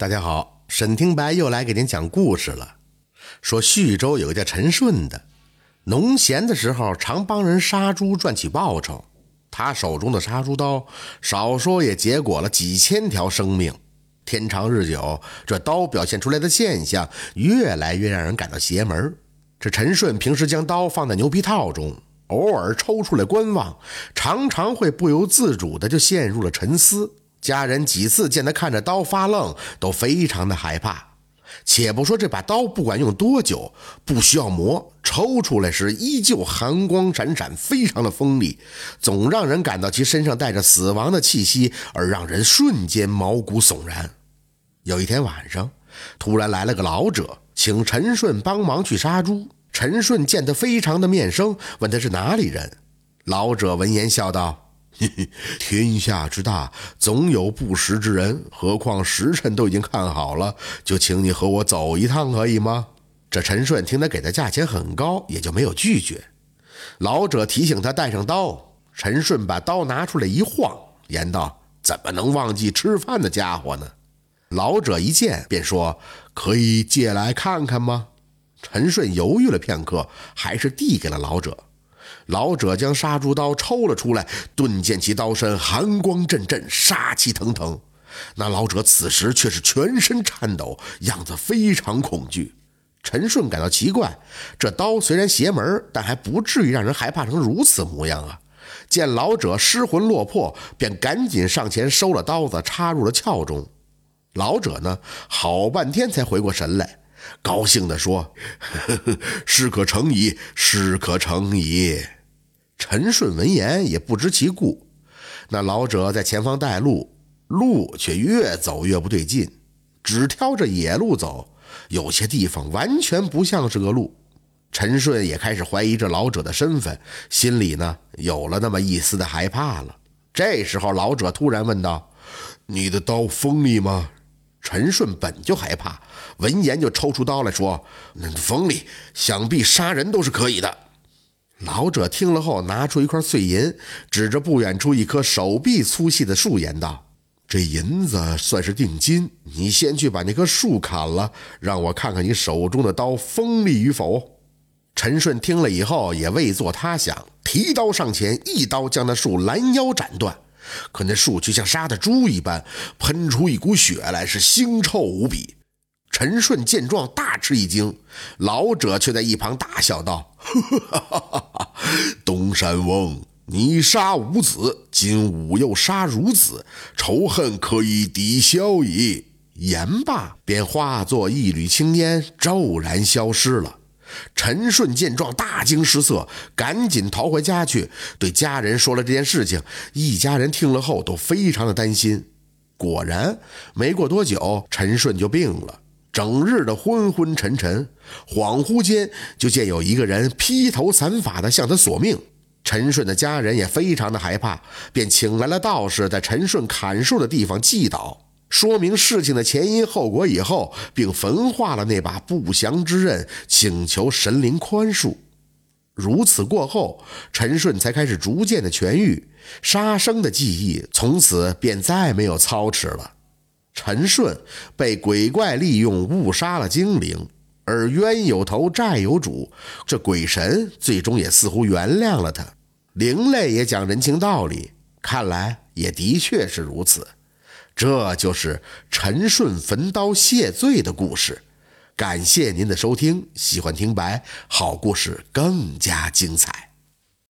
大家好，沈听白又来给您讲故事了。说徐州有个叫陈顺的，农闲的时候常帮人杀猪赚取报酬。他手中的杀猪刀，少说也结果了几千条生命。天长日久，这刀表现出来的现象越来越让人感到邪门。这陈顺平时将刀放在牛皮套中，偶尔抽出来观望，常常会不由自主的就陷入了沉思。家人几次见他看着刀发愣，都非常的害怕。且不说这把刀不管用多久，不需要磨，抽出来时依旧寒光闪闪，非常的锋利，总让人感到其身上带着死亡的气息，而让人瞬间毛骨悚然。有一天晚上，突然来了个老者，请陈顺帮忙去杀猪。陈顺见他非常的面生，问他是哪里人。老者闻言笑道。天下之大，总有不识之人。何况时辰都已经看好了，就请你和我走一趟，可以吗？这陈顺听他给的价钱很高，也就没有拒绝。老者提醒他带上刀，陈顺把刀拿出来一晃，言道：“怎么能忘记吃饭的家伙呢？”老者一见便说：“可以借来看看吗？”陈顺犹豫了片刻，还是递给了老者。老者将杀猪刀抽了出来，顿见其刀身寒光阵阵，杀气腾腾。那老者此时却是全身颤抖，样子非常恐惧。陈顺感到奇怪，这刀虽然邪门，但还不至于让人害怕成如此模样啊！见老者失魂落魄，便赶紧上前收了刀子，插入了鞘中。老者呢，好半天才回过神来，高兴地说：“ 事可成矣，事可成矣。”陈顺闻言也不知其故，那老者在前方带路，路却越走越不对劲，只挑着野路走，有些地方完全不像是个路。陈顺也开始怀疑这老者的身份，心里呢有了那么一丝的害怕了。这时候，老者突然问道：“你的刀锋利吗？”陈顺本就害怕，闻言就抽出刀来说：“那锋利，想必杀人都是可以的。”老者听了后，拿出一块碎银，指着不远处一棵手臂粗细的树，言道：“这银子算是定金，你先去把那棵树砍了，让我看看你手中的刀锋利与否。”陈顺听了以后，也未作他想，提刀上前，一刀将那树拦腰斩断。可那树却像杀的猪一般，喷出一股血来，是腥臭无比。陈顺见状大吃一惊，老者却在一旁大笑道：“ 东山翁，你杀吾子，今吾又杀孺子，仇恨可以抵消矣。”言罢，便化作一缕青烟，骤然消失了。陈顺见状大惊失色，赶紧逃回家去，对家人说了这件事情。一家人听了后都非常的担心。果然，没过多久，陈顺就病了。整日的昏昏沉沉，恍惚间就见有一个人披头散发的向他索命。陈顺的家人也非常的害怕，便请来了道士，在陈顺砍树的地方祭祷，说明事情的前因后果以后，并焚化了那把不祥之刃，请求神灵宽恕。如此过后，陈顺才开始逐渐的痊愈，杀生的记忆从此便再没有操持了。陈顺被鬼怪利用误杀了精灵，而冤有头债有主，这鬼神最终也似乎原谅了他。灵类也讲人情道理，看来也的确是如此。这就是陈顺焚刀谢罪的故事。感谢您的收听，喜欢听白好故事更加精彩。